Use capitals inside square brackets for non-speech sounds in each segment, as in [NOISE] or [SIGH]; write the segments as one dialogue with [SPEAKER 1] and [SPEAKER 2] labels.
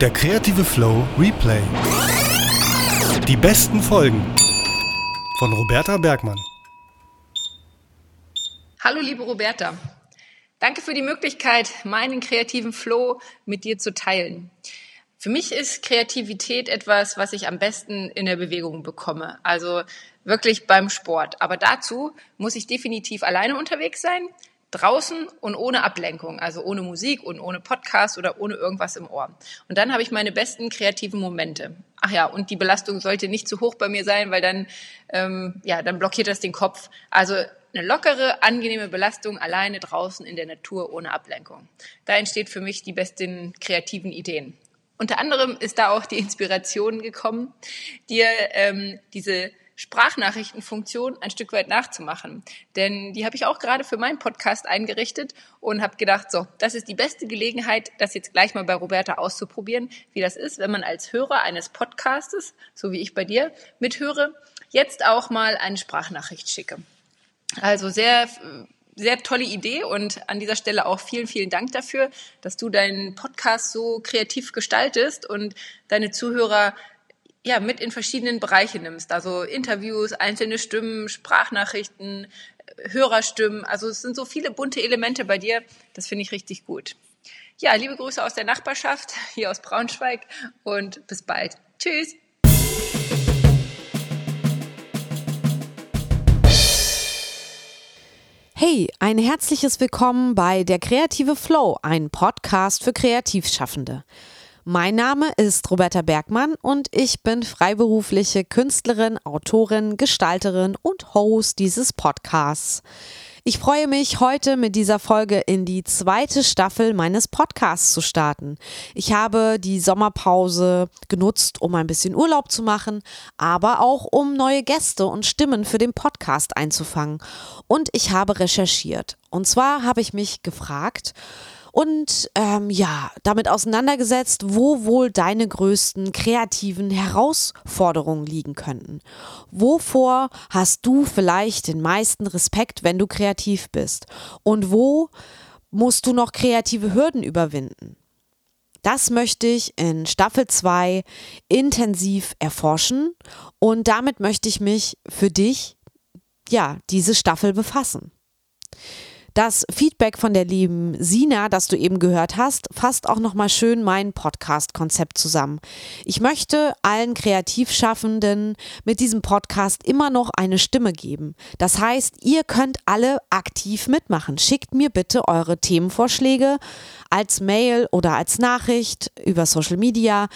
[SPEAKER 1] Der kreative Flow Replay. Die besten Folgen von Roberta Bergmann.
[SPEAKER 2] Hallo liebe Roberta. Danke für die Möglichkeit, meinen kreativen Flow mit dir zu teilen. Für mich ist Kreativität etwas, was ich am besten in der Bewegung bekomme. Also wirklich beim Sport. Aber dazu muss ich definitiv alleine unterwegs sein, draußen und ohne Ablenkung, also ohne Musik und ohne Podcast oder ohne irgendwas im Ohr. Und dann habe ich meine besten kreativen Momente. Ach ja, und die Belastung sollte nicht zu hoch bei mir sein, weil dann, ähm, ja, dann blockiert das den Kopf. Also eine lockere, angenehme Belastung alleine draußen in der Natur ohne Ablenkung. Da entsteht für mich die besten kreativen Ideen. Unter anderem ist da auch die Inspiration gekommen, dir ähm, diese Sprachnachrichtenfunktion ein Stück weit nachzumachen. Denn die habe ich auch gerade für meinen Podcast eingerichtet und habe gedacht, so, das ist die beste Gelegenheit, das jetzt gleich mal bei Roberta auszuprobieren, wie das ist, wenn man als Hörer eines Podcastes, so wie ich bei dir, mithöre, jetzt auch mal eine Sprachnachricht schicke. Also sehr sehr tolle Idee und an dieser Stelle auch vielen, vielen Dank dafür, dass du deinen Podcast so kreativ gestaltest und deine Zuhörer ja, mit in verschiedenen Bereiche nimmst. Also Interviews, einzelne Stimmen, Sprachnachrichten, Hörerstimmen. Also es sind so viele bunte Elemente bei dir. Das finde ich richtig gut. Ja, liebe Grüße aus der Nachbarschaft, hier aus Braunschweig und bis bald. Tschüss.
[SPEAKER 3] Hey, ein herzliches Willkommen bei Der Kreative Flow, ein Podcast für Kreativschaffende. Mein Name ist Roberta Bergmann und ich bin freiberufliche Künstlerin, Autorin, Gestalterin und Host dieses Podcasts. Ich freue mich, heute mit dieser Folge in die zweite Staffel meines Podcasts zu starten. Ich habe die Sommerpause genutzt, um ein bisschen Urlaub zu machen, aber auch um neue Gäste und Stimmen für den Podcast einzufangen. Und ich habe recherchiert. Und zwar habe ich mich gefragt, und ähm, ja, damit auseinandergesetzt, wo wohl deine größten kreativen Herausforderungen liegen könnten. Wovor hast du vielleicht den meisten Respekt, wenn du kreativ bist? Und wo musst du noch kreative Hürden überwinden? Das möchte ich in Staffel 2 intensiv erforschen und damit möchte ich mich für dich, ja, diese Staffel befassen. Das Feedback von der lieben Sina, das du eben gehört hast, fasst auch nochmal schön mein Podcast-Konzept zusammen. Ich möchte allen Kreativschaffenden mit diesem Podcast immer noch eine Stimme geben. Das heißt, ihr könnt alle aktiv mitmachen. Schickt mir bitte eure Themenvorschläge als Mail oder als Nachricht über Social Media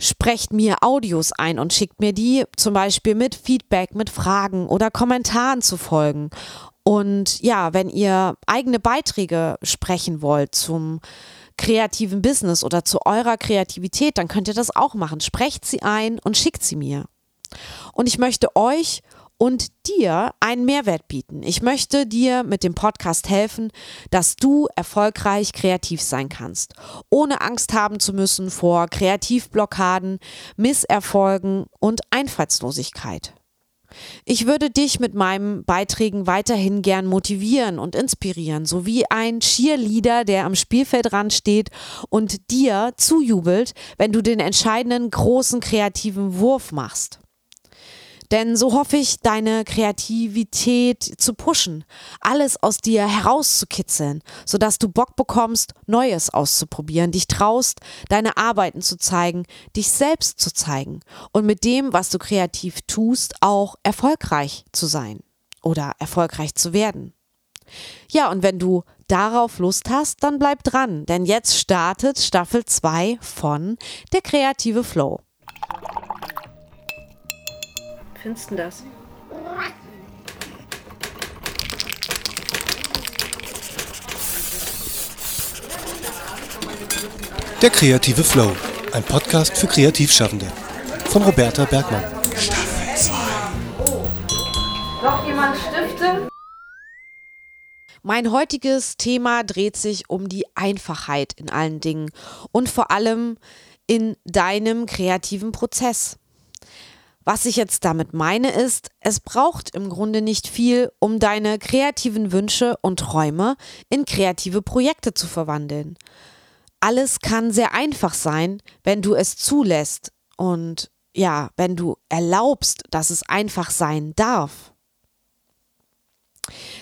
[SPEAKER 3] sprecht mir Audios ein und schickt mir die zum Beispiel mit Feedback, mit Fragen oder Kommentaren zu folgen. Und ja, wenn ihr eigene Beiträge sprechen wollt zum kreativen Business oder zu eurer Kreativität, dann könnt ihr das auch machen. Sprecht sie ein und schickt sie mir. Und ich möchte euch und dir einen Mehrwert bieten. Ich möchte dir mit dem Podcast helfen, dass du erfolgreich kreativ sein kannst, ohne Angst haben zu müssen vor Kreativblockaden, Misserfolgen und Einfallslosigkeit. Ich würde dich mit meinen Beiträgen weiterhin gern motivieren und inspirieren, so wie ein Cheerleader, der am Spielfeldrand steht und dir zujubelt, wenn du den entscheidenden großen kreativen Wurf machst. Denn so hoffe ich, deine Kreativität zu pushen, alles aus dir herauszukitzeln, sodass du Bock bekommst, Neues auszuprobieren, dich traust, deine Arbeiten zu zeigen, dich selbst zu zeigen und mit dem, was du kreativ tust, auch erfolgreich zu sein oder erfolgreich zu werden. Ja, und wenn du darauf Lust hast, dann bleib dran, denn jetzt startet Staffel 2 von Der kreative Flow
[SPEAKER 2] findest du das?
[SPEAKER 1] Der kreative Flow, ein Podcast für Kreativschaffende. Von Roberta Bergmann. Staffel 2.
[SPEAKER 2] Noch jemand Stifte?
[SPEAKER 3] Mein heutiges Thema dreht sich um die Einfachheit in allen Dingen und vor allem in deinem kreativen Prozess. Was ich jetzt damit meine ist, es braucht im Grunde nicht viel, um deine kreativen Wünsche und Träume in kreative Projekte zu verwandeln. alles kann sehr einfach sein, wenn du es zulässt und ja, wenn du erlaubst, dass es einfach sein darf.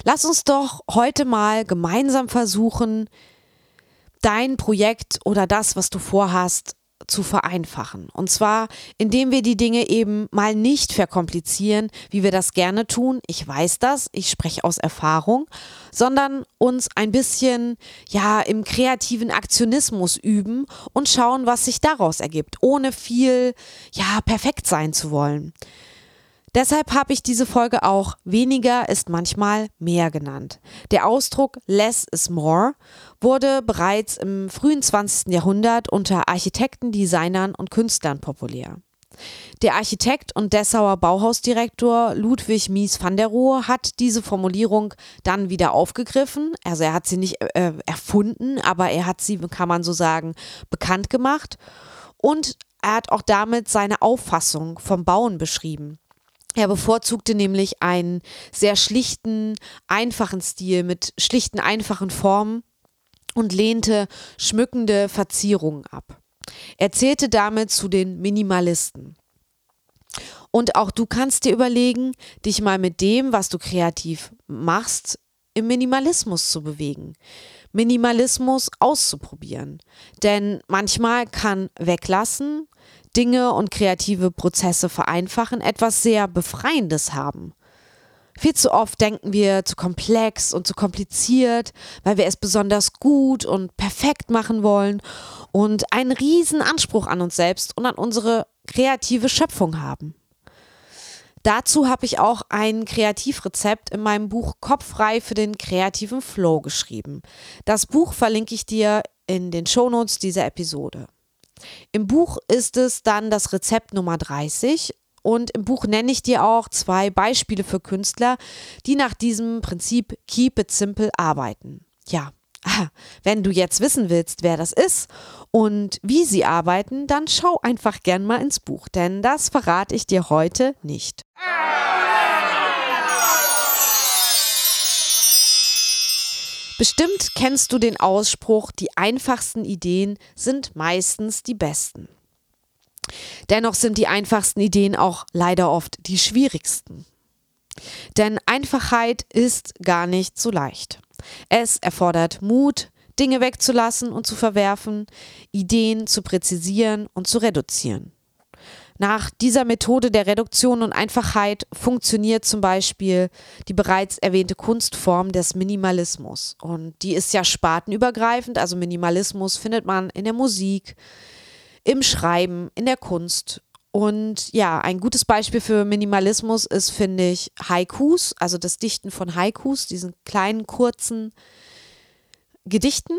[SPEAKER 3] Lass uns doch heute mal gemeinsam versuchen, dein Projekt oder das, was du vorhast, zu vereinfachen. Und zwar, indem wir die Dinge eben mal nicht verkomplizieren, wie wir das gerne tun. Ich weiß das, ich spreche aus Erfahrung, sondern uns ein bisschen, ja, im kreativen Aktionismus üben und schauen, was sich daraus ergibt, ohne viel, ja, perfekt sein zu wollen. Deshalb habe ich diese Folge auch weniger ist manchmal mehr genannt. Der Ausdruck less is more wurde bereits im frühen 20. Jahrhundert unter Architekten, Designern und Künstlern populär. Der Architekt und Dessauer Bauhausdirektor Ludwig Mies van der Rohe hat diese Formulierung dann wieder aufgegriffen. Also er hat sie nicht äh, erfunden, aber er hat sie, kann man so sagen, bekannt gemacht. Und er hat auch damit seine Auffassung vom Bauen beschrieben. Er bevorzugte nämlich einen sehr schlichten, einfachen Stil mit schlichten, einfachen Formen und lehnte schmückende Verzierungen ab. Er zählte damit zu den Minimalisten. Und auch du kannst dir überlegen, dich mal mit dem, was du kreativ machst, im Minimalismus zu bewegen. Minimalismus auszuprobieren. Denn manchmal kann weglassen Dinge und kreative Prozesse vereinfachen, etwas sehr Befreiendes haben. Viel zu oft denken wir zu komplex und zu kompliziert, weil wir es besonders gut und perfekt machen wollen und einen riesen Anspruch an uns selbst und an unsere kreative Schöpfung haben. Dazu habe ich auch ein Kreativrezept in meinem Buch Kopffrei für den kreativen Flow geschrieben. Das Buch verlinke ich dir in den Shownotes dieser Episode. Im Buch ist es dann das Rezept Nummer 30 und im Buch nenne ich dir auch zwei Beispiele für Künstler, die nach diesem Prinzip Keep It Simple arbeiten. Ja, [LAUGHS] wenn du jetzt wissen willst, wer das ist und wie sie arbeiten, dann schau einfach gern mal ins Buch, denn das verrate ich dir heute nicht. Bestimmt kennst du den Ausspruch, die einfachsten Ideen sind meistens die besten. Dennoch sind die einfachsten Ideen auch leider oft die schwierigsten. Denn Einfachheit ist gar nicht so leicht. Es erfordert Mut, Dinge wegzulassen und zu verwerfen, Ideen zu präzisieren und zu reduzieren. Nach dieser Methode der Reduktion und Einfachheit funktioniert zum Beispiel die bereits erwähnte Kunstform des Minimalismus. Und die ist ja spartenübergreifend, also Minimalismus findet man in der Musik, im Schreiben, in der Kunst. Und ja, ein gutes Beispiel für Minimalismus ist, finde ich, Haikus, also das Dichten von Haikus, diesen kleinen, kurzen Gedichten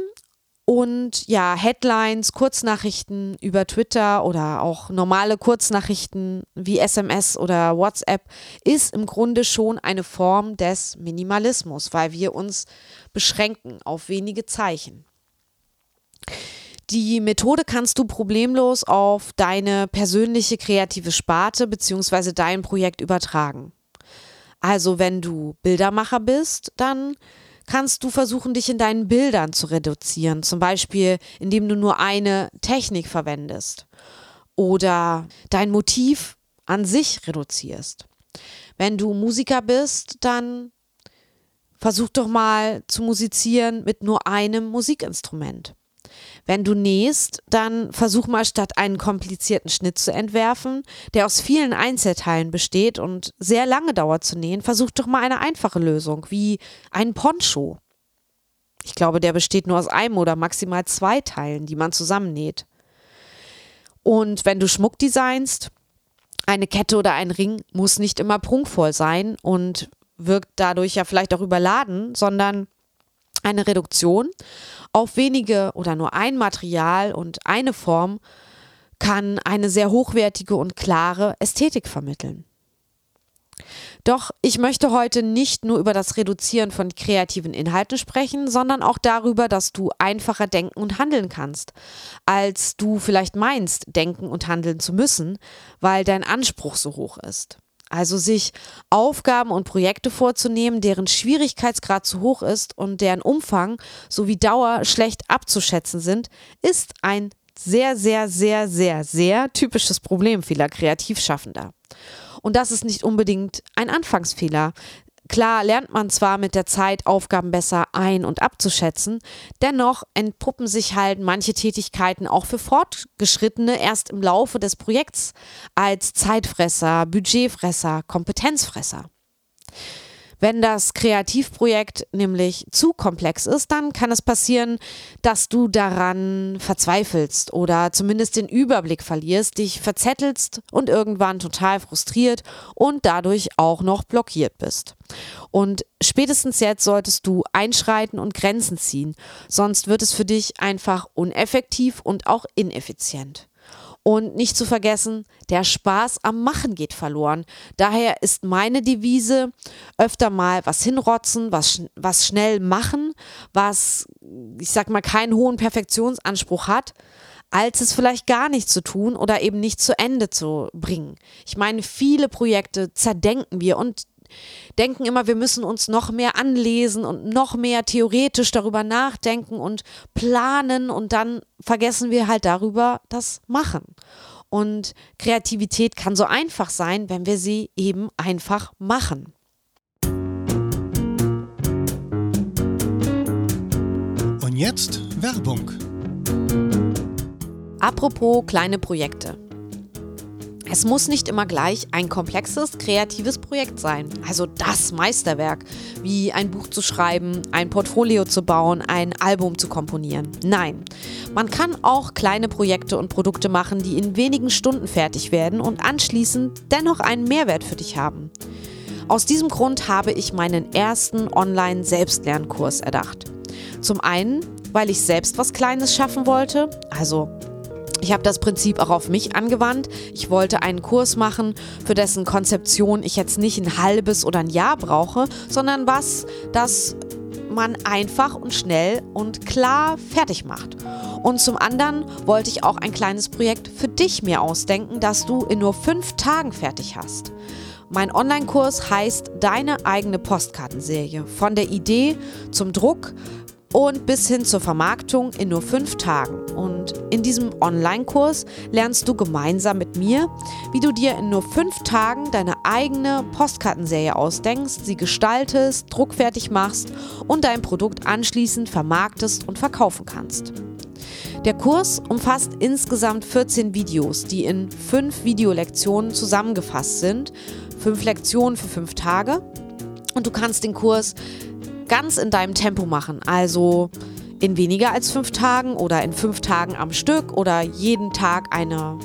[SPEAKER 3] und ja, Headlines, Kurznachrichten über Twitter oder auch normale Kurznachrichten wie SMS oder WhatsApp ist im Grunde schon eine Form des Minimalismus, weil wir uns beschränken auf wenige Zeichen. Die Methode kannst du problemlos auf deine persönliche kreative Sparte bzw. dein Projekt übertragen. Also wenn du Bildermacher bist, dann kannst du versuchen, dich in deinen Bildern zu reduzieren. Zum Beispiel, indem du nur eine Technik verwendest oder dein Motiv an sich reduzierst. Wenn du Musiker bist, dann versuch doch mal zu musizieren mit nur einem Musikinstrument. Wenn du nähst, dann versuch mal statt einen komplizierten Schnitt zu entwerfen, der aus vielen Einzelteilen besteht und sehr lange dauert zu nähen, versuch doch mal eine einfache Lösung, wie ein Poncho. Ich glaube, der besteht nur aus einem oder maximal zwei Teilen, die man zusammennäht. Und wenn du Schmuck designst, eine Kette oder ein Ring muss nicht immer prunkvoll sein und wirkt dadurch ja vielleicht auch überladen, sondern eine Reduktion auf wenige oder nur ein Material und eine Form kann eine sehr hochwertige und klare Ästhetik vermitteln. Doch ich möchte heute nicht nur über das Reduzieren von kreativen Inhalten sprechen, sondern auch darüber, dass du einfacher denken und handeln kannst, als du vielleicht meinst, denken und handeln zu müssen, weil dein Anspruch so hoch ist. Also sich Aufgaben und Projekte vorzunehmen, deren Schwierigkeitsgrad zu hoch ist und deren Umfang sowie Dauer schlecht abzuschätzen sind, ist ein sehr, sehr, sehr, sehr, sehr typisches Problem vieler Kreativschaffender. Und das ist nicht unbedingt ein Anfangsfehler. Klar lernt man zwar mit der Zeit Aufgaben besser ein- und abzuschätzen, dennoch entpuppen sich halt manche Tätigkeiten auch für Fortgeschrittene erst im Laufe des Projekts als Zeitfresser, Budgetfresser, Kompetenzfresser. Wenn das Kreativprojekt nämlich zu komplex ist, dann kann es passieren, dass du daran verzweifelst oder zumindest den Überblick verlierst, dich verzettelst und irgendwann total frustriert und dadurch auch noch blockiert bist. Und spätestens jetzt solltest du einschreiten und Grenzen ziehen, sonst wird es für dich einfach uneffektiv und auch ineffizient. Und nicht zu vergessen, der Spaß am Machen geht verloren. Daher ist meine Devise öfter mal was hinrotzen, was, was schnell machen, was, ich sag mal, keinen hohen Perfektionsanspruch hat, als es vielleicht gar nicht zu tun oder eben nicht zu Ende zu bringen. Ich meine, viele Projekte zerdenken wir und denken immer, wir müssen uns noch mehr anlesen und noch mehr theoretisch darüber nachdenken und planen und dann vergessen wir halt darüber das Machen. Und Kreativität kann so einfach sein, wenn wir sie eben einfach machen.
[SPEAKER 1] Und jetzt Werbung.
[SPEAKER 3] Apropos kleine Projekte. Es muss nicht immer gleich ein komplexes, kreatives Projekt sein, also das Meisterwerk, wie ein Buch zu schreiben, ein Portfolio zu bauen, ein Album zu komponieren. Nein, man kann auch kleine Projekte und Produkte machen, die in wenigen Stunden fertig werden und anschließend dennoch einen Mehrwert für dich haben. Aus diesem Grund habe ich meinen ersten Online-Selbstlernkurs erdacht. Zum einen, weil ich selbst was Kleines schaffen wollte, also ich habe das Prinzip auch auf mich angewandt. Ich wollte einen Kurs machen, für dessen Konzeption ich jetzt nicht ein halbes oder ein Jahr brauche, sondern was, das man einfach und schnell und klar fertig macht. Und zum anderen wollte ich auch ein kleines Projekt für dich mir ausdenken, das du in nur fünf Tagen fertig hast. Mein Online-Kurs heißt Deine eigene Postkartenserie. Von der Idee zum Druck, und bis hin zur Vermarktung in nur fünf Tagen. Und in diesem Online-Kurs lernst du gemeinsam mit mir, wie du dir in nur fünf Tagen deine eigene Postkartenserie ausdenkst, sie gestaltest, druckfertig machst und dein Produkt anschließend vermarktest und verkaufen kannst. Der Kurs umfasst insgesamt 14 Videos, die in fünf Videolektionen zusammengefasst sind. Fünf Lektionen für fünf Tage. Und du kannst den Kurs ganz in deinem Tempo machen. Also in weniger als fünf Tagen oder in fünf Tagen am Stück oder jeden Tag eine,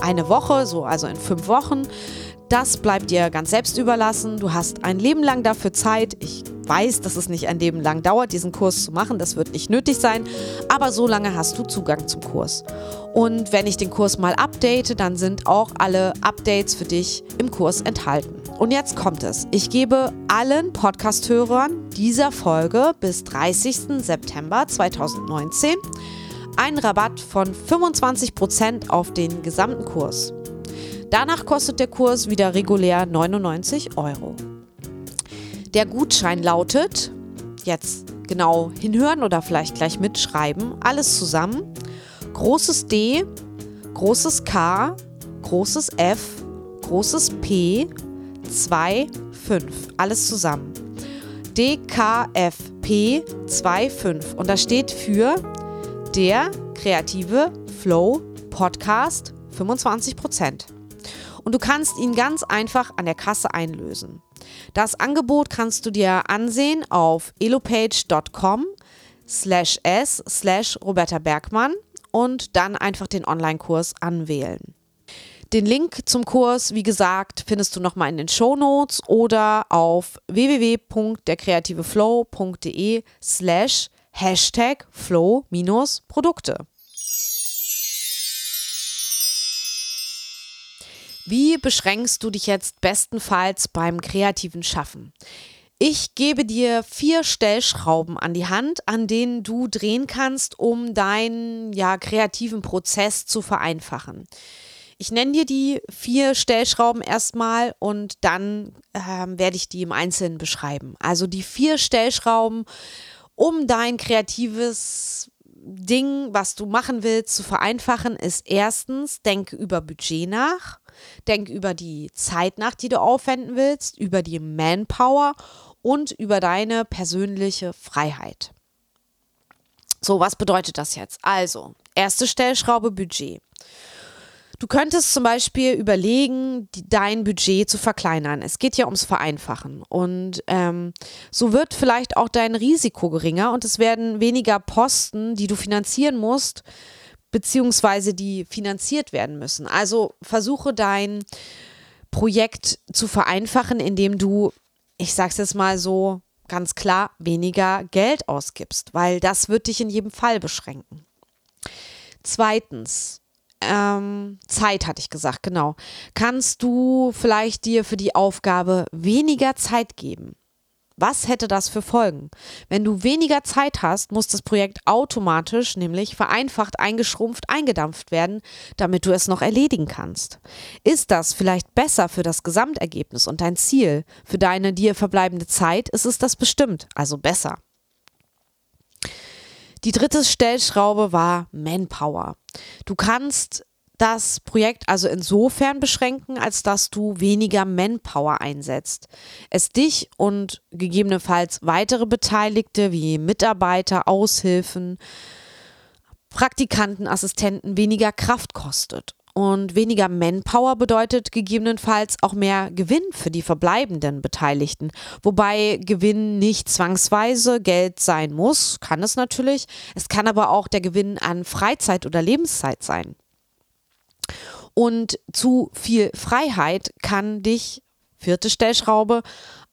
[SPEAKER 3] eine Woche, so also in fünf Wochen. Das bleibt dir ganz selbst überlassen. Du hast ein Leben lang dafür Zeit. Ich weiß, dass es nicht ein Leben lang dauert, diesen Kurs zu machen. Das wird nicht nötig sein. Aber so lange hast du Zugang zum Kurs. Und wenn ich den Kurs mal update, dann sind auch alle Updates für dich im Kurs enthalten. Und jetzt kommt es. Ich gebe allen Podcast-Hörern dieser Folge bis 30. September 2019 einen Rabatt von 25% auf den gesamten Kurs. Danach kostet der Kurs wieder regulär 99 Euro. Der Gutschein lautet, jetzt genau hinhören oder vielleicht gleich mitschreiben, alles zusammen, großes D, großes K, großes F, großes P, 2, 5. Alles zusammen. DKFP 25. Und das steht für der kreative Flow Podcast 25%. Und du kannst ihn ganz einfach an der Kasse einlösen. Das Angebot kannst du dir ansehen auf elopage.com slash s slash Roberta Bergmann und dann einfach den Online-Kurs anwählen. Den Link zum Kurs, wie gesagt, findest du nochmal in den Show Notes oder auf www.derkreativeflow.de slash Hashtag Flow-Produkte. Wie beschränkst du dich jetzt bestenfalls beim kreativen Schaffen? Ich gebe dir vier Stellschrauben an die Hand, an denen du drehen kannst, um deinen ja, kreativen Prozess zu vereinfachen. Ich nenne dir die vier Stellschrauben erstmal und dann ähm, werde ich die im Einzelnen beschreiben. Also die vier Stellschrauben, um dein kreatives Ding, was du machen willst, zu vereinfachen, ist erstens, denke über Budget nach, denke über die Zeit nach, die du aufwenden willst, über die Manpower und über deine persönliche Freiheit. So, was bedeutet das jetzt? Also, erste Stellschraube Budget. Du könntest zum Beispiel überlegen, die, dein Budget zu verkleinern. Es geht ja ums Vereinfachen. Und ähm, so wird vielleicht auch dein Risiko geringer und es werden weniger Posten, die du finanzieren musst, beziehungsweise die finanziert werden müssen. Also versuche dein Projekt zu vereinfachen, indem du, ich sag's jetzt mal so ganz klar, weniger Geld ausgibst, weil das wird dich in jedem Fall beschränken. Zweitens, ähm, Zeit hatte ich gesagt, genau. Kannst du vielleicht dir für die Aufgabe weniger Zeit geben? Was hätte das für Folgen? Wenn du weniger Zeit hast, muss das Projekt automatisch, nämlich vereinfacht, eingeschrumpft, eingedampft werden, damit du es noch erledigen kannst. Ist das vielleicht besser für das Gesamtergebnis und dein Ziel? Für deine dir verbleibende Zeit ist es das bestimmt, also besser. Die dritte Stellschraube war Manpower. Du kannst das Projekt also insofern beschränken, als dass du weniger Manpower einsetzt. Es dich und gegebenenfalls weitere Beteiligte wie Mitarbeiter, Aushilfen, Praktikanten, Assistenten weniger Kraft kostet. Und weniger Manpower bedeutet gegebenenfalls auch mehr Gewinn für die verbleibenden Beteiligten. Wobei Gewinn nicht zwangsweise Geld sein muss, kann es natürlich. Es kann aber auch der Gewinn an Freizeit oder Lebenszeit sein. Und zu viel Freiheit kann dich, vierte Stellschraube,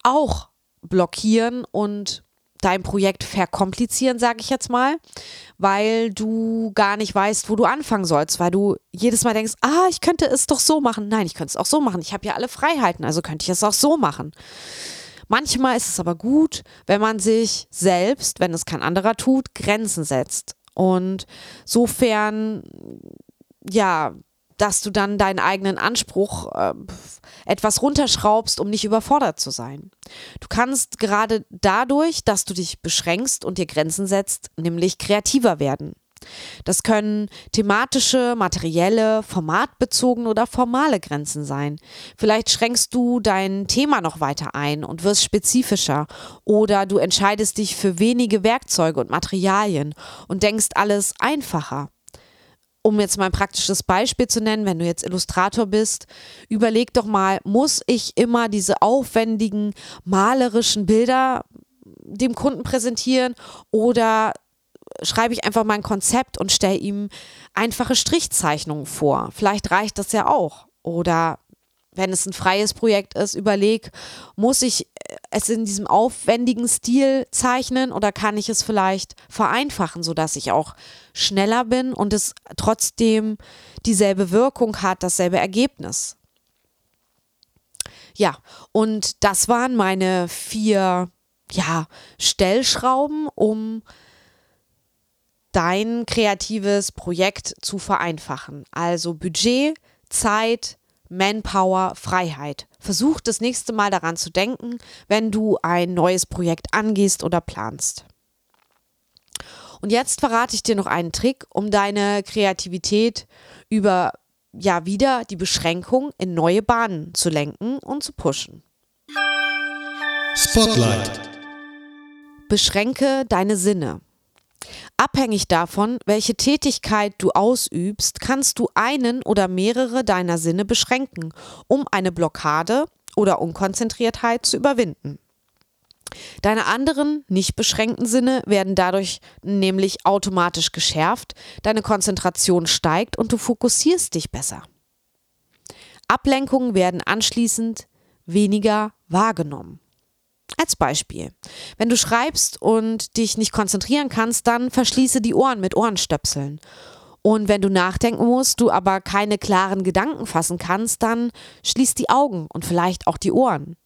[SPEAKER 3] auch blockieren und dein Projekt verkomplizieren, sage ich jetzt mal, weil du gar nicht weißt, wo du anfangen sollst, weil du jedes Mal denkst, ah, ich könnte es doch so machen. Nein, ich könnte es auch so machen. Ich habe ja alle Freiheiten, also könnte ich es auch so machen. Manchmal ist es aber gut, wenn man sich selbst, wenn es kein anderer tut, Grenzen setzt. Und sofern, ja, dass du dann deinen eigenen Anspruch äh, etwas runterschraubst, um nicht überfordert zu sein. Du kannst gerade dadurch, dass du dich beschränkst und dir Grenzen setzt, nämlich kreativer werden. Das können thematische, materielle, formatbezogene oder formale Grenzen sein. Vielleicht schränkst du dein Thema noch weiter ein und wirst spezifischer oder du entscheidest dich für wenige Werkzeuge und Materialien und denkst alles einfacher um jetzt mal ein praktisches Beispiel zu nennen, wenn du jetzt Illustrator bist, überleg doch mal, muss ich immer diese aufwendigen malerischen Bilder dem Kunden präsentieren oder schreibe ich einfach mein Konzept und stelle ihm einfache Strichzeichnungen vor. Vielleicht reicht das ja auch. Oder wenn es ein freies Projekt ist, überleg, muss ich es in diesem aufwendigen Stil zeichnen oder kann ich es vielleicht vereinfachen, sodass ich auch schneller bin und es trotzdem dieselbe Wirkung hat, dasselbe Ergebnis. Ja, und das waren meine vier ja, Stellschrauben, um dein kreatives Projekt zu vereinfachen. Also Budget, Zeit, Manpower, Freiheit. Versuch das nächste Mal daran zu denken, wenn du ein neues Projekt angehst oder planst. Und jetzt verrate ich dir noch einen Trick, um deine Kreativität über ja wieder die Beschränkung in neue Bahnen zu lenken und zu pushen. Spotlight. Beschränke deine Sinne. Abhängig davon, welche Tätigkeit du ausübst, kannst du einen oder mehrere deiner Sinne beschränken, um eine Blockade oder Unkonzentriertheit zu überwinden. Deine anderen nicht beschränkten Sinne werden dadurch nämlich automatisch geschärft, deine Konzentration steigt und du fokussierst dich besser. Ablenkungen werden anschließend weniger wahrgenommen. Als Beispiel, wenn du schreibst und dich nicht konzentrieren kannst, dann verschließe die Ohren mit Ohrenstöpseln. Und wenn du nachdenken musst, du aber keine klaren Gedanken fassen kannst, dann schließ die Augen und vielleicht auch die Ohren.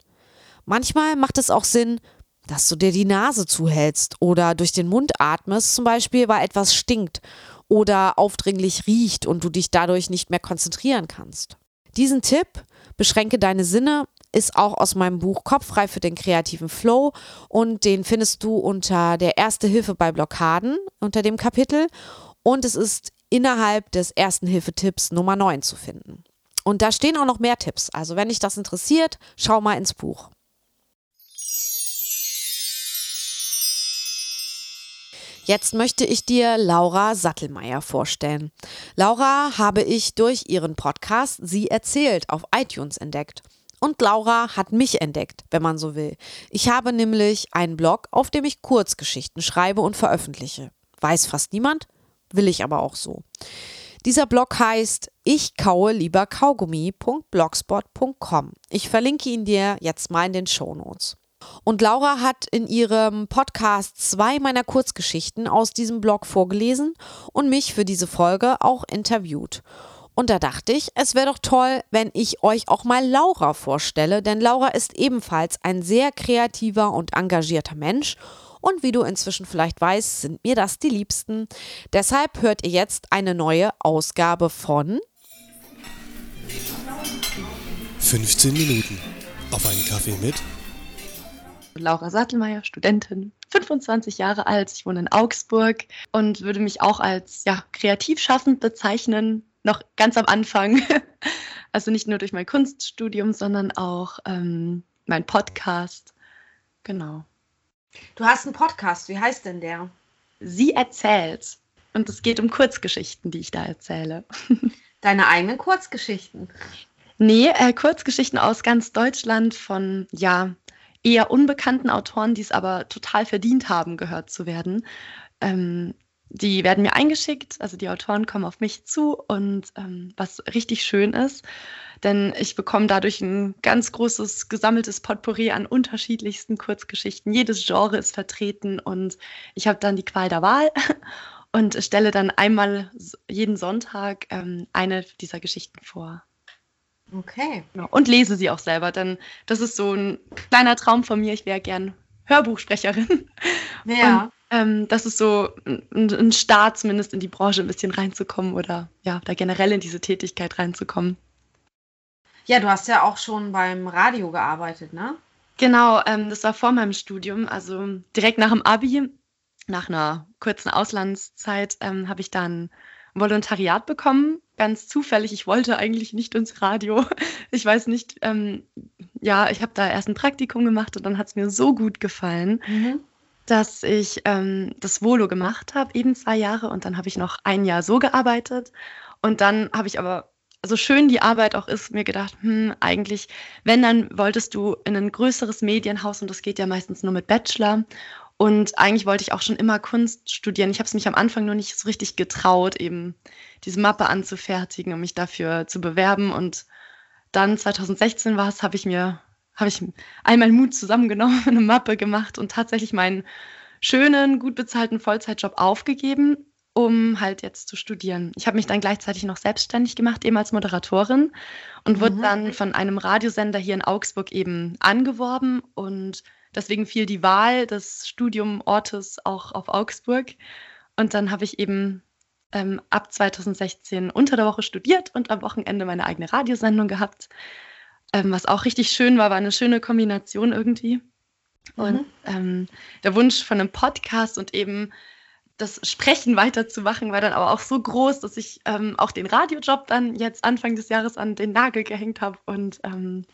[SPEAKER 3] Manchmal macht es auch Sinn,
[SPEAKER 4] dass du dir die Nase zuhältst oder durch den Mund atmest, zum Beispiel, weil etwas stinkt oder aufdringlich riecht und du dich dadurch nicht mehr konzentrieren kannst. Diesen Tipp, beschränke deine Sinne, ist auch aus meinem Buch Kopffrei für den kreativen Flow und den findest du unter der Erste Hilfe bei Blockaden unter dem Kapitel und es ist innerhalb des Ersten Hilfetipps Nummer 9 zu finden. Und da stehen auch noch mehr Tipps. Also wenn dich das interessiert, schau mal ins Buch. Jetzt möchte ich dir Laura Sattelmeier vorstellen. Laura habe ich durch ihren Podcast Sie erzählt auf iTunes entdeckt. Und Laura hat mich entdeckt, wenn man so will. Ich habe nämlich einen Blog, auf dem ich Kurzgeschichten schreibe und veröffentliche. Weiß fast niemand, will ich aber auch so. Dieser Blog heißt Ich kaue lieber Kaugummi.blogspot.com. Ich verlinke ihn dir jetzt mal in den Show Notes. Und Laura hat in ihrem Podcast zwei meiner Kurzgeschichten aus diesem Blog vorgelesen und mich für diese Folge auch interviewt. Und da dachte ich, es wäre doch toll, wenn ich euch auch mal Laura vorstelle, denn Laura ist ebenfalls ein sehr kreativer und engagierter Mensch. Und wie du inzwischen vielleicht weißt, sind mir das die Liebsten. Deshalb hört ihr jetzt eine neue Ausgabe von
[SPEAKER 1] 15 Minuten auf einen Kaffee mit
[SPEAKER 5] Laura Sattelmeier, Studentin, 25 Jahre alt. Ich wohne in Augsburg und würde mich auch als ja, kreativ schaffend bezeichnen, noch ganz am Anfang. [LAUGHS] Also nicht nur durch mein Kunststudium, sondern auch ähm, mein Podcast. Genau.
[SPEAKER 4] Du hast einen Podcast. Wie heißt denn der?
[SPEAKER 5] Sie erzählt. Und es geht um Kurzgeschichten, die ich da erzähle. [LAUGHS]
[SPEAKER 4] Deine eigenen Kurzgeschichten?
[SPEAKER 5] Nee, äh, Kurzgeschichten aus ganz Deutschland von, ja, eher unbekannten Autoren, die es aber total verdient haben, gehört zu werden. Ähm, die werden mir eingeschickt, also die Autoren kommen auf mich zu und ähm, was richtig schön ist, denn ich bekomme dadurch ein ganz großes gesammeltes Potpourri an unterschiedlichsten Kurzgeschichten. Jedes Genre ist vertreten und ich habe dann die Qual der Wahl [LAUGHS] und stelle dann einmal jeden Sonntag ähm, eine dieser Geschichten vor.
[SPEAKER 4] Okay.
[SPEAKER 5] Genau. Und lese sie auch selber, denn das ist so ein kleiner Traum von mir. Ich wäre gern Hörbuchsprecherin.
[SPEAKER 4] Ja.
[SPEAKER 5] Und, ähm, das ist so ein, ein, Start, zumindest in die Branche ein bisschen reinzukommen oder ja, da generell in diese Tätigkeit reinzukommen.
[SPEAKER 4] Ja, du hast ja auch schon beim Radio gearbeitet, ne?
[SPEAKER 5] Genau, ähm, das war vor meinem Studium, also direkt nach dem Abi, nach einer kurzen Auslandszeit, ähm, habe ich dann Volontariat bekommen, ganz zufällig. Ich wollte eigentlich nicht ins Radio. [LAUGHS] Ich weiß nicht, ähm, ja, ich habe da erst ein Praktikum gemacht und dann hat es mir so gut gefallen, mhm. Dass ich ähm, das Volo gemacht habe, eben zwei Jahre und dann habe ich noch ein Jahr so gearbeitet und dann habe ich aber so schön die Arbeit auch ist, mir gedacht, hm, eigentlich, wenn, dann wolltest du in ein größeres Medienhaus und das geht ja meistens nur mit Bachelor. Und eigentlich wollte ich auch schon immer Kunst studieren. Ich habe es mich am Anfang nur nicht so richtig getraut, eben diese Mappe anzufertigen, um mich dafür zu bewerben. Und dann 2016 war es, habe ich mir, habe ich all meinen Mut zusammengenommen, [LAUGHS] eine Mappe gemacht und tatsächlich meinen schönen, gut bezahlten Vollzeitjob aufgegeben, um halt jetzt zu studieren. Ich habe mich dann gleichzeitig noch selbstständig gemacht, eben als Moderatorin und mhm. wurde dann von einem Radiosender hier in Augsburg eben angeworben und Deswegen fiel die Wahl des Studiumortes auch auf Augsburg. Und dann habe ich eben ähm, ab 2016 unter der Woche studiert und am Wochenende meine eigene Radiosendung gehabt. Ähm, was auch richtig schön war, war eine schöne Kombination irgendwie. Mhm. Und ähm, der Wunsch von einem Podcast und eben das Sprechen weiterzumachen war dann aber auch so groß, dass ich ähm, auch den Radiojob dann jetzt Anfang des Jahres an den Nagel gehängt habe und ähm,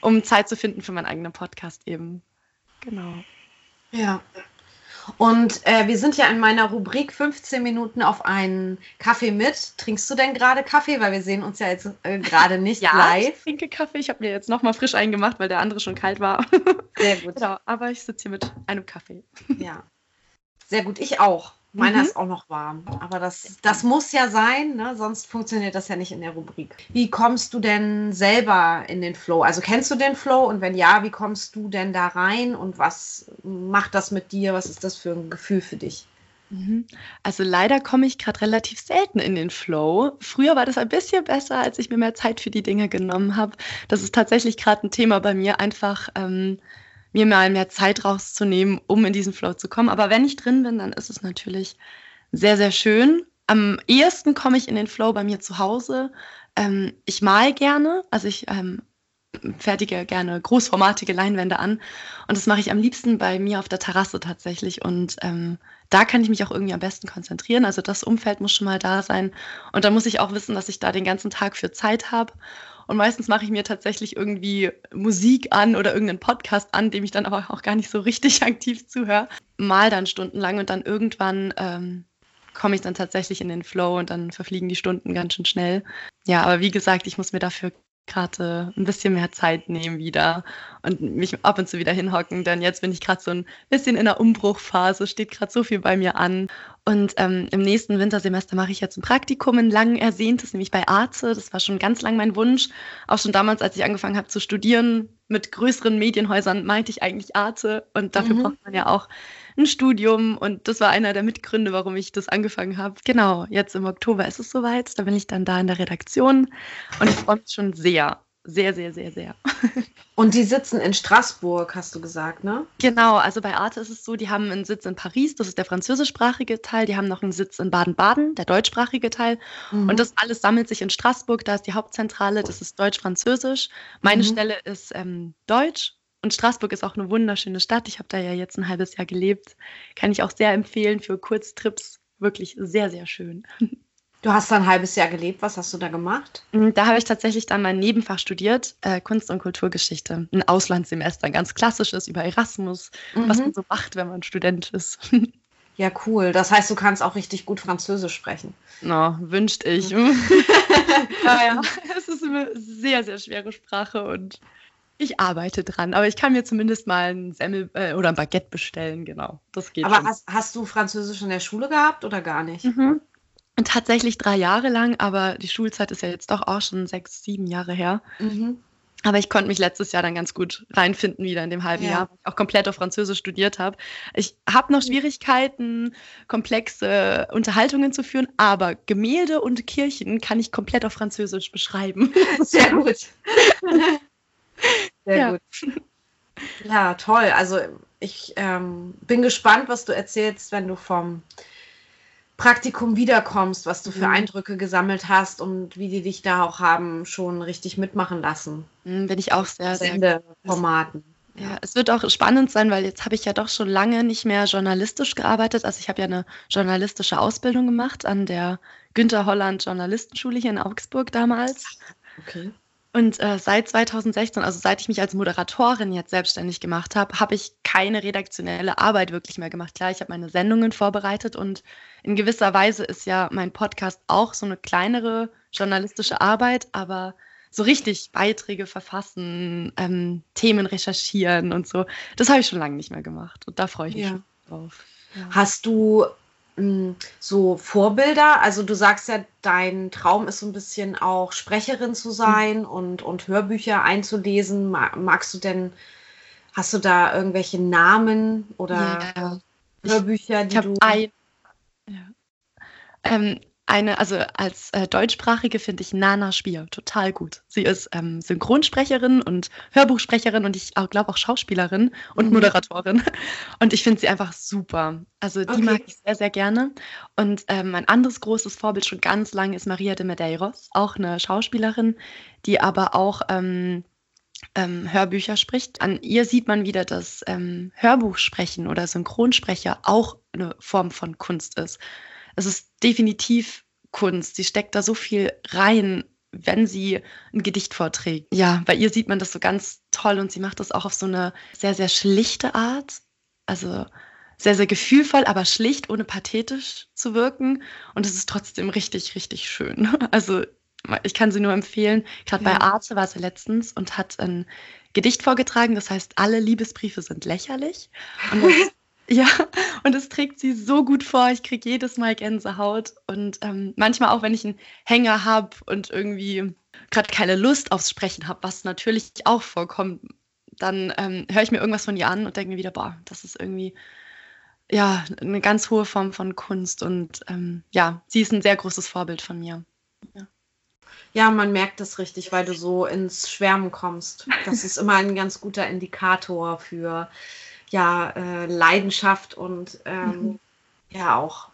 [SPEAKER 5] um Zeit zu finden für meinen eigenen Podcast eben. Genau.
[SPEAKER 4] Ja. Und äh, wir sind ja in meiner Rubrik 15 Minuten auf einen Kaffee mit. Trinkst du denn gerade Kaffee? Weil wir sehen uns ja jetzt äh, gerade nicht
[SPEAKER 5] ja,
[SPEAKER 4] live.
[SPEAKER 5] Ich trinke Kaffee. Ich habe mir jetzt nochmal frisch eingemacht, weil der andere schon kalt war.
[SPEAKER 4] Sehr gut. [LAUGHS]
[SPEAKER 5] Genau, aber ich sitze hier mit einem Kaffee.
[SPEAKER 4] Ja. Sehr gut, ich auch. Meiner mhm. ist auch noch warm. Aber das, das muss ja sein, ne? sonst funktioniert das ja nicht in der Rubrik. Wie kommst du denn selber in den Flow? Also kennst du den Flow und wenn ja, wie kommst du denn da rein und was macht das mit dir? Was ist das für ein Gefühl für dich?
[SPEAKER 5] Mhm. Also leider komme ich gerade relativ selten in den Flow. Früher war das ein bisschen besser, als ich mir mehr Zeit für die Dinge genommen habe. Das ist tatsächlich gerade ein Thema bei mir, einfach ähm, mir mal mehr Zeit rauszunehmen, um in diesen Flow zu kommen. Aber wenn ich drin bin, dann ist es natürlich sehr, sehr schön. Am ehesten komme ich in den Flow bei mir zu Hause. Ähm, ich mal gerne, also ich ähm, fertige gerne großformatige Leinwände an. Und das mache ich am liebsten bei mir auf der Terrasse tatsächlich. Und ähm, da kann ich mich auch irgendwie am besten konzentrieren. Also das Umfeld muss schon mal da sein. Und da muss ich auch wissen, dass ich da den ganzen Tag für Zeit habe. Und meistens mache ich mir tatsächlich irgendwie Musik an oder irgendeinen Podcast an, dem ich dann aber auch gar nicht so richtig [LAUGHS] aktiv zuhöre. Mal dann stundenlang und dann irgendwann ähm, komme ich dann tatsächlich in den Flow und dann verfliegen die Stunden ganz schön schnell. Ja, aber wie gesagt, ich muss mir dafür gerade ein bisschen mehr Zeit nehmen wieder und mich ab und zu wieder hinhocken, denn jetzt bin ich gerade so ein bisschen in der Umbruchphase, steht gerade so viel bei mir an. Und ähm, im nächsten Wintersemester mache ich jetzt ein Praktikum, ein lang ersehntes, nämlich bei Arte. Das war schon ganz lang mein Wunsch. Auch schon damals, als ich angefangen habe zu studieren mit größeren Medienhäusern, meinte ich eigentlich Arte. Und dafür mhm. braucht man ja auch ein Studium und das war einer der Mitgründe, warum ich das angefangen habe. Genau, jetzt im Oktober ist es soweit. Da bin ich dann da in der Redaktion und ich freue mich schon sehr. Sehr, sehr, sehr, sehr. [LAUGHS]
[SPEAKER 3] Und die sitzen in Straßburg, hast du gesagt, ne?
[SPEAKER 5] Genau, also bei Arte ist es so, die haben einen Sitz in Paris, das ist der französischsprachige Teil, die haben noch einen Sitz in Baden-Baden, der deutschsprachige Teil. Mhm. Und das alles sammelt sich in Straßburg, da ist die Hauptzentrale, das ist Deutsch-Französisch. Meine mhm. Stelle ist ähm, Deutsch und Straßburg ist auch eine wunderschöne Stadt. Ich habe da ja jetzt ein halbes Jahr gelebt. Kann ich auch sehr empfehlen für Kurztrips. Wirklich sehr, sehr schön. [LAUGHS]
[SPEAKER 3] Du hast da ein halbes Jahr gelebt. Was hast du da gemacht?
[SPEAKER 5] Mm, da habe ich tatsächlich dann mein Nebenfach studiert, äh, Kunst- und Kulturgeschichte. Ein Auslandssemester, ein ganz klassisches über Erasmus, mhm. was man so macht, wenn man Student ist. [LAUGHS]
[SPEAKER 3] Ja, cool. Das heißt, du kannst auch richtig gut Französisch sprechen.
[SPEAKER 5] No, wünscht ich. [LAUGHS] naja, ah, [LAUGHS] es ist eine sehr, sehr schwere Sprache und ich arbeite dran, aber ich kann mir zumindest mal ein Semmel äh, oder ein Baguette bestellen, genau. Das geht.
[SPEAKER 3] Aber hast, hast, du Französisch in der Schule gehabt oder gar nicht?
[SPEAKER 5] Mhm. Und tatsächlich drei Jahre lang, aber die Schulzeit ist ja jetzt doch auch schon sechs, sieben Jahre her. Mhm. Aber ich konnte mich letztes Jahr dann ganz gut reinfinden wieder in dem halben ja. Jahr, weil ich auch komplett auf Französisch studiert habe. Ich habe noch Schwierigkeiten, komplexe Unterhaltungen zu führen, aber Gemälde und Kirchen kann ich komplett auf Französisch beschreiben. [LAUGHS]
[SPEAKER 3] Sehr gut. [LAUGHS] Sehr ja. gut. Ja, toll. Also ich ähm, bin gespannt, was du erzählst, wenn du vom Praktikum wiederkommst, was du für mhm. Eindrücke gesammelt hast und wie die dich da auch haben schon richtig mitmachen lassen.
[SPEAKER 5] Mhm, bin ich auch sehr,
[SPEAKER 3] sehr Formaten.
[SPEAKER 5] Ja, es wird auch spannend sein, weil jetzt habe ich ja doch schon lange nicht mehr journalistisch gearbeitet. Also ich habe ja eine journalistische Ausbildung gemacht an der Günter Holland Journalistenschule hier in Augsburg damals. Okay. Und äh, seit 2016, also seit ich mich als Moderatorin jetzt selbstständig gemacht habe, habe ich keine redaktionelle Arbeit wirklich mehr gemacht. Klar, ich habe meine Sendungen vorbereitet und in gewisser Weise ist ja mein Podcast auch so eine kleinere journalistische Arbeit, aber so richtig Beiträge verfassen, ähm, Themen recherchieren und so, das habe ich schon lange nicht mehr gemacht. Und da freue ich mich ja. drauf.
[SPEAKER 3] Ja. Hast du so Vorbilder? Also du sagst ja, dein Traum ist so ein bisschen auch Sprecherin zu sein mhm. und, und Hörbücher einzulesen. Magst du denn, hast du da irgendwelche Namen oder ja. Hörbücher,
[SPEAKER 5] die ich du... Ein, ja. ähm, eine, also als äh, Deutschsprachige finde ich Nana Spier total gut. Sie ist ähm, Synchronsprecherin und Hörbuchsprecherin und ich glaube auch Schauspielerin und mhm. Moderatorin. [LAUGHS] Und ich finde sie einfach super. Also die okay. mag ich sehr, sehr gerne. Und ähm, ein anderes großes Vorbild schon ganz lange ist Maria de Medeiros, auch eine Schauspielerin, die aber auch ähm, ähm, Hörbücher spricht. An ihr sieht man wieder, dass ähm, Hörbuchsprechen oder Synchronsprecher auch eine Form von Kunst ist es ist definitiv Kunst. Sie steckt da so viel rein, wenn sie ein Gedicht vorträgt. Ja, bei ihr sieht man das so ganz toll und sie macht das auch auf so eine sehr, sehr schlichte Art. Also sehr, sehr gefühlvoll, aber schlicht, ohne pathetisch zu wirken. Und es ist trotzdem richtig, richtig schön. [LAUGHS] Also ich kann sie nur empfehlen. Gerade ja. bei Arte war sie letztens und hat ein Gedicht vorgetragen, das heißt, alle Liebesbriefe sind lächerlich. Und das [LAUGHS] Ja, und es trägt sie so gut vor. Ich kriege jedes Mal Gänsehaut. Und ähm, manchmal auch, wenn ich einen Hänger habe und irgendwie gerade keine Lust aufs Sprechen habe, was natürlich auch vorkommt, dann ähm, höre ich mir irgendwas von ihr an und denke mir wieder, boah, das ist irgendwie ja eine ganz hohe Form von Kunst. Und ähm, ja, sie ist ein sehr großes Vorbild von mir. Ja.
[SPEAKER 3] Ja, man merkt das richtig, weil du so ins Schwärmen kommst. Das ist immer ein ganz guter Indikator für ja, äh, Leidenschaft und ähm, mhm. ja auch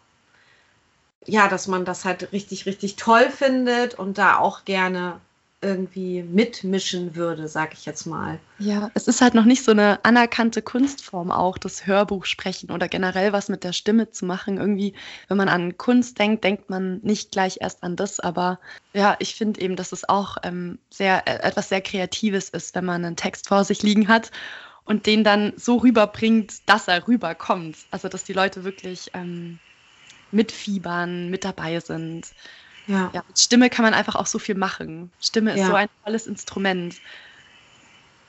[SPEAKER 3] ja, dass man das halt richtig, richtig toll findet und da auch gerne irgendwie mitmischen würde, sag ich jetzt mal.
[SPEAKER 5] Ja, es ist halt noch nicht so eine anerkannte Kunstform auch, das Hörbuch sprechen oder generell was mit der Stimme zu machen. Irgendwie, wenn man an Kunst denkt, denkt man nicht gleich erst an das, aber ja, ich finde eben, dass es auch ähm, sehr, äh, etwas sehr Kreatives ist, wenn man einen Text vor sich liegen hat und den dann so rüberbringt, dass er rüberkommt. Also, dass die Leute wirklich ähm, mitfiebern, mit dabei sind. Ja. ja. Mit Stimme kann man einfach auch so viel machen. Stimme ist ja. so ein tolles Instrument.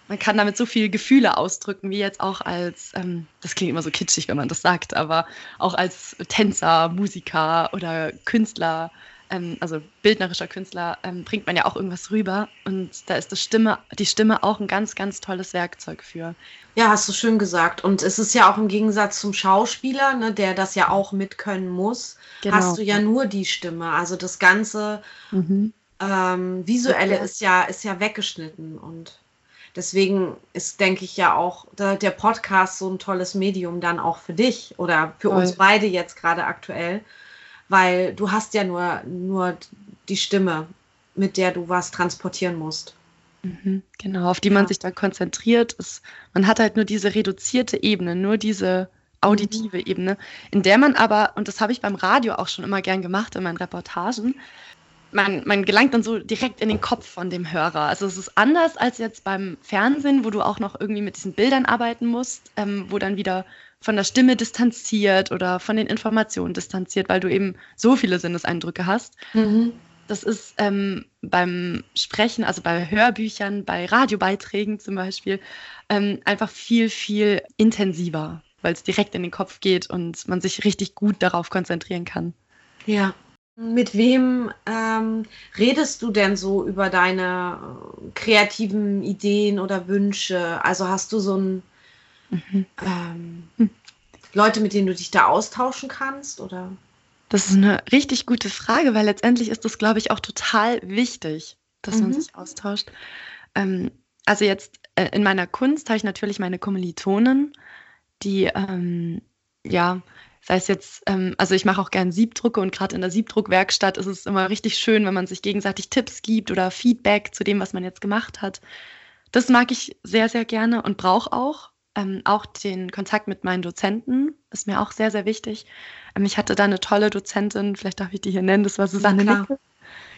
[SPEAKER 5] Man kann damit so viele Gefühle ausdrücken, wie jetzt auch als, ähm, das klingt immer so kitschig, wenn man das sagt, aber auch als Tänzer, Musiker oder Künstler ähm, also bildnerischer Künstler, ähm, bringt man ja auch irgendwas rüber. Und da ist das Stimme, die Stimme auch ein ganz, ganz tolles Werkzeug für.
[SPEAKER 3] Ja, hast du schön gesagt. Und es ist ja auch im Gegensatz zum Schauspieler, ne, der das ja auch mitkönnen muss, genau. hast du ja nur die Stimme. Also das ganze mhm. ähm, Visuelle ist ja, ist ja weggeschnitten. Und deswegen ist, denke ich, ja auch der, der, Podcast so ein tolles Medium dann auch für dich oder für Voll. uns beide jetzt gerade aktuell weil du hast ja nur, nur die Stimme, mit der du was transportieren musst.
[SPEAKER 5] Mhm, genau, auf die man sich dann konzentriert. Ist, man hat halt nur diese reduzierte Ebene, nur diese auditive mhm. Ebene, in der man aber, und das habe ich beim Radio auch schon immer gern gemacht in meinen Reportagen, man, man gelangt dann so direkt in den Kopf von dem Hörer. Also es ist anders als jetzt beim Fernsehen, wo du auch noch irgendwie mit diesen Bildern arbeiten musst, ähm, wo dann wieder von der Stimme distanziert oder von den Informationen distanziert, weil du eben so viele Sinneseindrücke hast. Mhm. Das ist ähm, beim Sprechen, also bei Hörbüchern, bei Radiobeiträgen zum Beispiel, ähm, einfach viel, viel intensiver, weil es direkt in den Kopf geht und man sich richtig gut darauf konzentrieren kann.
[SPEAKER 3] Ja. Mit wem ähm, redest du denn so über deine äh, kreativen Ideen oder Wünsche? Also hast du so ein Mhm. Ähm, hm. Leute, mit denen du dich da austauschen kannst, oder?
[SPEAKER 5] Das ist eine richtig gute Frage, weil letztendlich ist das, glaube ich, auch total wichtig, dass mhm. man sich austauscht. Ähm, also jetzt äh, in meiner Kunst habe ich natürlich meine Kommilitonen, die, ähm, ja, sei es jetzt, ähm, also ich mache auch gern Siebdrucke und gerade in der Siebdruckwerkstatt ist es immer richtig schön, wenn man sich gegenseitig Tipps gibt oder Feedback zu dem, was man jetzt gemacht hat. Das mag ich sehr, sehr gerne und brauche auch. Ähm, auch den Kontakt mit meinen Dozenten ist mir auch sehr, sehr wichtig. Ähm, ich hatte da eine tolle Dozentin, vielleicht darf ich die hier nennen, das war Susanne ja, Nickel.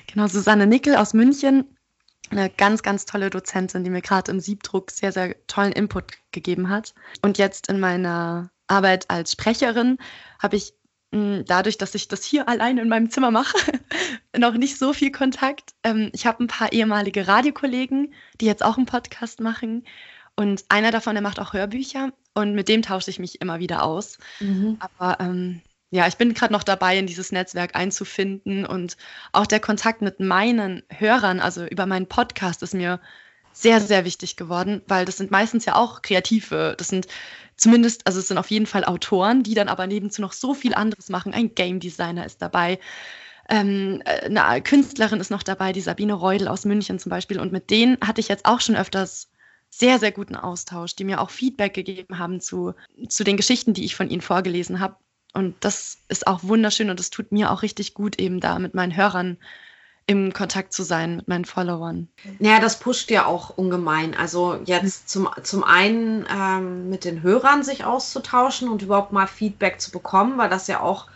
[SPEAKER 5] Genau, Susanne Nickel aus München. Eine ganz, ganz tolle Dozentin, die mir gerade im Siebdruck sehr, sehr tollen Input gegeben hat. Und jetzt in meiner Arbeit als Sprecherin habe ich hm, dadurch, dass ich das hier allein in meinem Zimmer mache, [LAUGHS] noch nicht so viel Kontakt. Ähm, ich habe ein paar ehemalige Radiokollegen, die jetzt auch einen Podcast machen. Und einer davon, der macht auch Hörbücher und mit dem tausche ich mich immer wieder aus. Mhm. Aber ähm, ja, ich bin gerade noch dabei, in dieses Netzwerk einzufinden und auch der Kontakt mit meinen Hörern, also über meinen Podcast, ist mir sehr, sehr wichtig geworden, weil das sind meistens ja auch Kreative. Das sind zumindest, also es sind auf jeden Fall Autoren, die dann aber nebenzu noch so viel anderes machen. Ein Game Designer ist dabei. Ähm, eine Künstlerin ist noch dabei, die Sabine Reudel aus München zum Beispiel. Und mit denen hatte ich jetzt auch schon öfters sehr, sehr guten Austausch, die mir auch Feedback gegeben haben zu, zu den Geschichten, die ich von ihnen vorgelesen habe. Und das ist auch wunderschön und es tut mir auch richtig gut, eben da mit meinen Hörern im Kontakt zu sein, mit meinen Followern.
[SPEAKER 3] Naja, das pusht ja auch ungemein. Also jetzt zum, zum einen ähm, mit den Hörern sich auszutauschen und überhaupt mal Feedback zu bekommen, weil das ja auch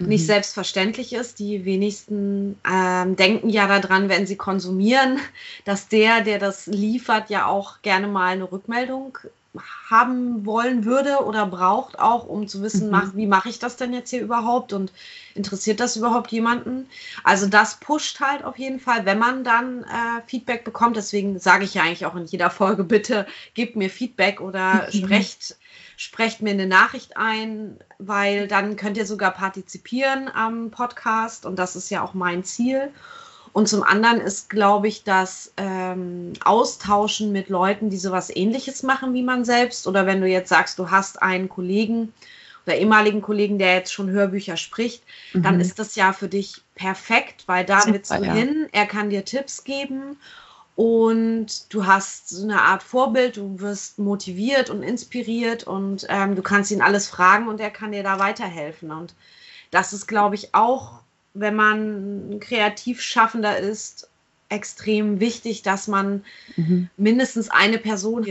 [SPEAKER 3] nicht mhm. selbstverständlich ist. Die wenigsten ähm, denken ja daran, wenn sie konsumieren, [LAUGHS] dass der, der das liefert, ja auch gerne mal eine Rückmeldung haben wollen würde oder braucht auch, um zu wissen, mhm. mach, wie mache ich das denn jetzt hier überhaupt und interessiert das überhaupt jemanden? Also das pusht halt auf jeden Fall, wenn man dann äh, Feedback bekommt. Deswegen sage ich ja eigentlich auch in jeder [LAUGHS] Folge, bitte gebt mir Feedback oder mhm. [LAUGHS] sprecht sprecht mir eine Nachricht ein, weil dann könnt ihr sogar partizipieren am Podcast und das ist ja auch mein Ziel. Und zum anderen ist, glaube ich, das ähm, Austauschen mit Leuten, die sowas ähnliches machen wie man selbst. Oder wenn du jetzt sagst, du hast einen Kollegen oder ehemaligen Kollegen, der jetzt schon Hörbücher spricht, mhm. dann ist das ja für dich perfekt, weil da willst du ja. hin, er kann dir Tipps geben und du hast so eine Art Vorbild, du wirst motiviert und inspiriert und ähm, du kannst ihn alles fragen und er kann dir da weiterhelfen. Und das ist, glaube ich, auch, wenn man kreativ schaffender ist, extrem wichtig, dass man mhm. mindestens eine Person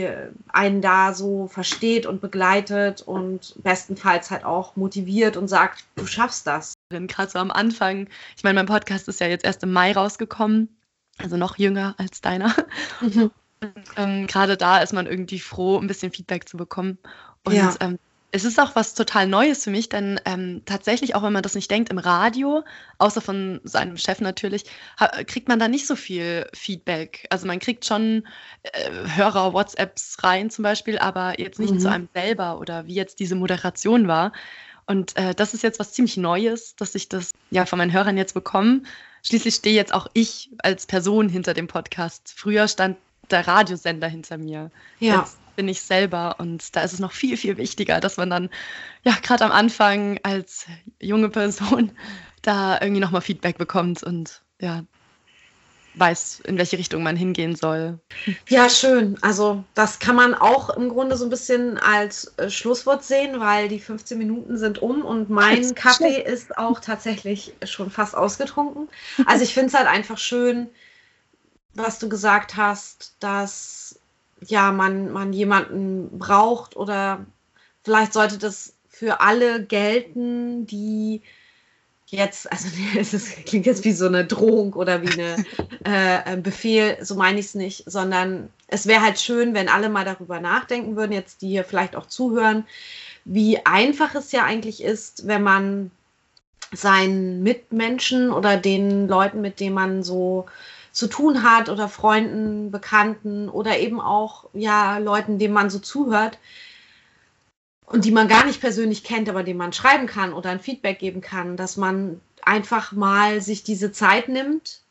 [SPEAKER 3] einen da so versteht und begleitet und bestenfalls halt auch motiviert und sagt, du schaffst das.
[SPEAKER 5] Gerade so am Anfang, ich meine, mein Podcast ist ja jetzt erst im Mai rausgekommen also noch jünger als deiner. [LAUGHS] Mhm. Ähm, Gerade da ist man irgendwie froh, ein bisschen Feedback zu bekommen. Und ja. ähm, es ist auch was total Neues für mich, denn ähm, tatsächlich, auch wenn man das nicht denkt, im Radio, außer von seinem Chef natürlich, kriegt man da nicht so viel Feedback. Also man kriegt schon äh, Hörer, WhatsApps rein zum Beispiel, aber jetzt nicht mhm. zu einem selber oder wie jetzt diese Moderation war. Und äh, das ist jetzt was ziemlich Neues, dass ich das ja von meinen Hörern jetzt bekomme. Schließlich stehe jetzt auch ich als Person hinter dem Podcast. Früher stand der Radiosender hinter mir. Ja. Jetzt bin ich selber und da ist es noch viel, viel wichtiger, dass man dann, ja, gerade am Anfang als junge Person [LAUGHS] da irgendwie nochmal Feedback bekommt und ja, weiß, in welche Richtung man hingehen soll.
[SPEAKER 3] Ja, schön. Also das kann man auch im Grunde so ein bisschen als äh, Schlusswort sehen, weil die 15 Minuten sind um und mein Kaffee schön. ist auch tatsächlich schon fast ausgetrunken. Also ich finde es halt einfach schön, was du gesagt hast, dass ja man, man jemanden braucht oder vielleicht sollte das für alle gelten, die jetzt, also [LAUGHS] es klingt jetzt wie so eine Drohung oder wie eine, [LAUGHS] äh, ein Befehl, so meine ich es nicht, sondern es wäre halt schön, wenn alle mal darüber nachdenken würden, jetzt die hier vielleicht auch zuhören, wie einfach es ja eigentlich ist, wenn man seinen Mitmenschen oder den Leuten, mit denen man so zu tun hat oder Freunden, Bekannten oder eben auch ja Leuten, denen man so zuhört, und die man gar nicht persönlich kennt, aber dem man schreiben kann oder ein Feedback geben kann, dass man einfach mal sich diese Zeit nimmt.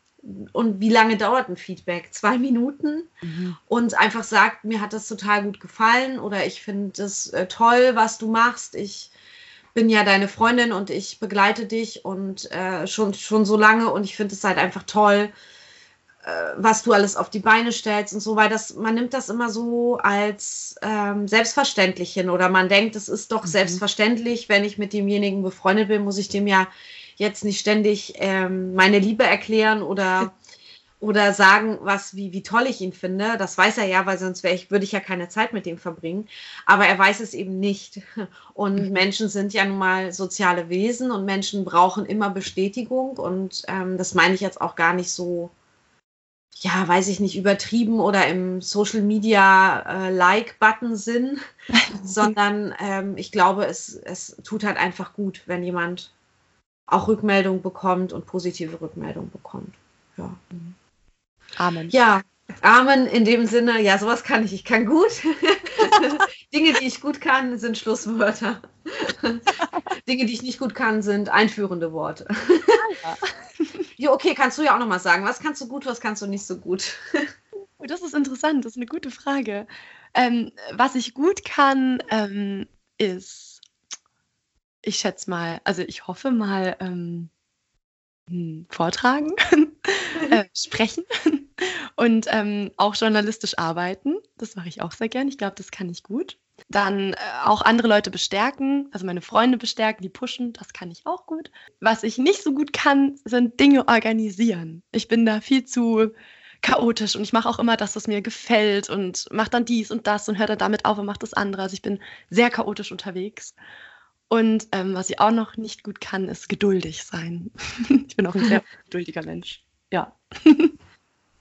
[SPEAKER 3] Und wie lange dauert ein Feedback? Zwei Minuten? Mhm. Und einfach sagt, mir hat das total gut gefallen oder ich finde es äh, toll, was du machst. Ich bin ja deine Freundin und ich begleite dich und äh, schon, schon so lange und ich finde es halt einfach toll, was du alles auf die Beine stellst und so, weil das, man nimmt das immer so als ähm, selbstverständlich hin oder man denkt, es ist doch mhm. selbstverständlich, wenn ich mit demjenigen befreundet bin, muss ich dem ja jetzt nicht ständig ähm, meine Liebe erklären oder, [LAUGHS] oder sagen, was, wie, wie toll ich ihn finde. Das weiß er ja, weil sonst ich, würde ich ja keine Zeit mit dem verbringen. Aber er weiß es eben nicht. [LAUGHS] Und mhm. Menschen sind ja nun mal soziale Wesen und Menschen brauchen immer Bestätigung. Und ähm, das meine ich jetzt auch gar nicht so ja, weiß ich nicht, übertrieben oder im Social Media äh, Like-Button Sinn, [LAUGHS] sondern ähm, ich glaube, es, es tut halt einfach gut, wenn jemand auch Rückmeldung bekommt und positive Rückmeldung bekommt. Ja. Amen. Ja, Amen in dem Sinne, ja, sowas kann ich. Ich kann gut. [LAUGHS] Dinge, die ich gut kann, sind Schlusswörter. [LAUGHS] Dinge, die ich nicht gut kann, sind einführende Worte. Ja. ja, okay, kannst du ja auch nochmal sagen. Was kannst du gut, was kannst du nicht so gut?
[SPEAKER 5] Oh, das ist interessant, das ist eine gute Frage. Ähm, was ich gut kann, ähm, ist, ich schätze mal, also ich hoffe mal, ähm, hm, vortragen, [LAUGHS] äh, sprechen und ähm, auch journalistisch arbeiten. Das mache ich auch sehr gern. Ich glaube, das kann ich gut. Dann äh, auch andere Leute bestärken, also meine Freunde bestärken, die pushen, das kann ich auch gut. Was ich nicht so gut kann, sind Dinge organisieren. Ich bin da viel zu chaotisch und ich mache auch immer das, was mir gefällt und mache dann dies und das und höre dann damit auf und mache das andere. Also ich bin sehr chaotisch unterwegs. Und ähm, was ich auch noch nicht gut kann, ist geduldig sein. [LAUGHS] ich bin auch ein sehr geduldiger Mensch. Ja. [LAUGHS]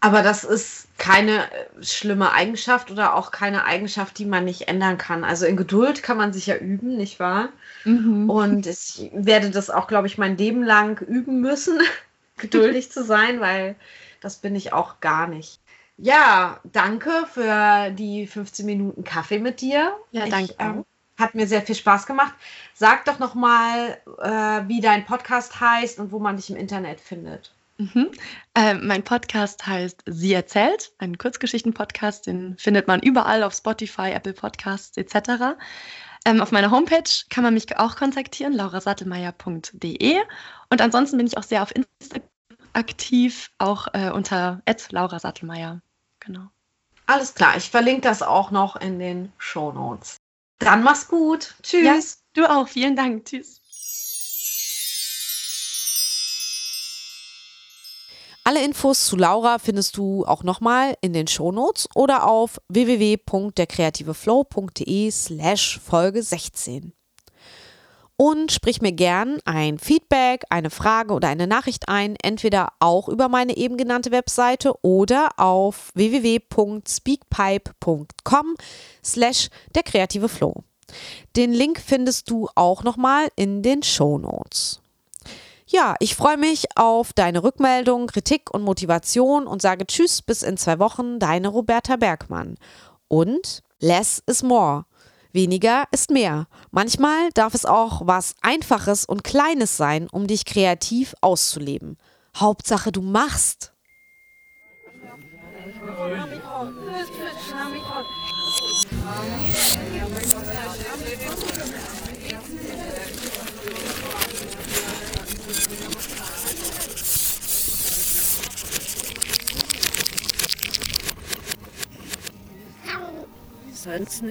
[SPEAKER 3] Aber das ist keine äh, schlimme Eigenschaft oder auch keine Eigenschaft, die man nicht ändern kann. Also in Geduld kann man sich ja üben, nicht wahr? Mhm. Und ich werde das auch, glaube ich, mein Leben lang üben müssen, [LAUGHS] geduldig zu sein, weil das bin ich auch gar nicht. Ja, danke für die 15 Minuten Kaffee mit dir.
[SPEAKER 5] Ja, danke. Ich, ähm,
[SPEAKER 3] hat mir sehr viel Spaß gemacht. Sag doch noch mal, äh, wie dein Podcast heißt und wo man dich im Internet findet.
[SPEAKER 5] Mhm. Äh, mein Podcast heißt Sie erzählt, ein Kurzgeschichten-Podcast, den findet man überall auf Spotify, Apple Podcasts etc. Ähm, auf meiner Homepage kann man mich auch kontaktieren, laurasattelmeier.de. Und ansonsten bin ich auch sehr auf Instagram aktiv, auch äh, unter Laura Sattelmeier. Genau.
[SPEAKER 3] Alles klar, ich verlinke das auch noch in den Show Notes. Dann mach's gut. Tschüss. Ja,
[SPEAKER 5] du auch. Vielen Dank. Tschüss.
[SPEAKER 3] Alle Infos zu Laura findest du auch nochmal in den Shownotes oder auf www.derkreativeflow.de slash Folge 16. Und sprich mir gern ein Feedback, eine Frage oder eine Nachricht ein, entweder auch über meine eben genannte Webseite oder auf www.speakpipe.com slash der kreative Flow. Den Link findest du auch nochmal in den Shownotes. Ja, ich freue mich auf deine Rückmeldung, Kritik und Motivation und sage Tschüss bis in zwei Wochen, deine Roberta Bergmann. Und less is more. Weniger ist mehr. Manchmal darf es auch was Einfaches und Kleines sein, um dich kreativ auszuleben. Hauptsache, du machst.
[SPEAKER 6] Sonst.